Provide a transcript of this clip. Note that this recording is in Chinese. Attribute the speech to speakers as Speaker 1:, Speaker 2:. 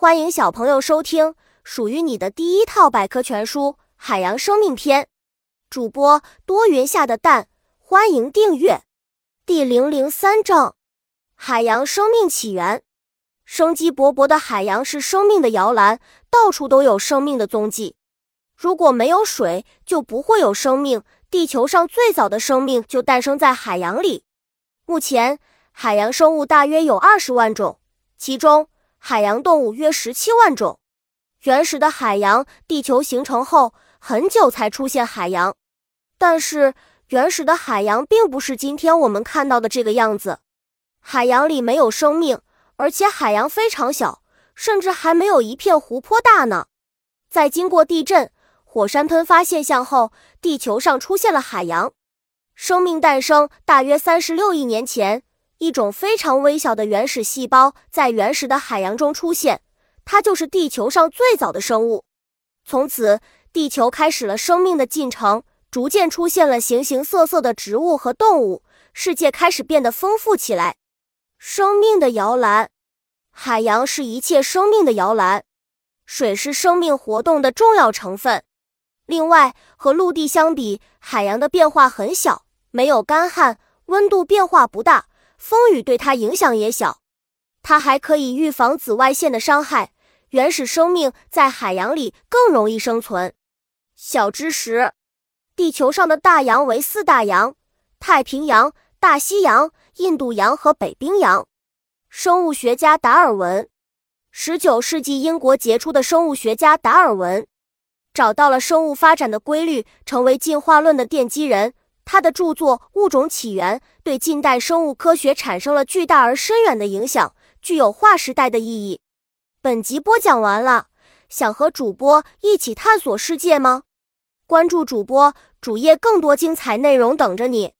Speaker 1: 欢迎小朋友收听属于你的第一套百科全书《海洋生命篇》。主播多云下的蛋，欢迎订阅。第零零三章：海洋生命起源。生机勃勃的海洋是生命的摇篮，到处都有生命的踪迹。如果没有水，就不会有生命。地球上最早的生命就诞生在海洋里。目前，海洋生物大约有二十万种，其中。海洋动物约十七万种。原始的海洋，地球形成后很久才出现海洋。但是，原始的海洋并不是今天我们看到的这个样子。海洋里没有生命，而且海洋非常小，甚至还没有一片湖泊大呢。在经过地震、火山喷发现象后，地球上出现了海洋。生命诞生大约三十六亿年前。一种非常微小的原始细胞在原始的海洋中出现，它就是地球上最早的生物。从此，地球开始了生命的进程，逐渐出现了形形色色的植物和动物，世界开始变得丰富起来。生命的摇篮，海洋是一切生命的摇篮，水是生命活动的重要成分。另外，和陆地相比，海洋的变化很小，没有干旱，温度变化不大。风雨对它影响也小，它还可以预防紫外线的伤害。原始生命在海洋里更容易生存。小知识：地球上的大洋为四大洋：太平洋、大西洋、印度洋和北冰洋。生物学家达尔文，十九世纪英国杰出的生物学家达尔文，找到了生物发展的规律，成为进化论的奠基人。他的著作《物种起源》对近代生物科学产生了巨大而深远的影响，具有划时代的意义。本集播讲完了，想和主播一起探索世界吗？关注主播主页，更多精彩内容等着你。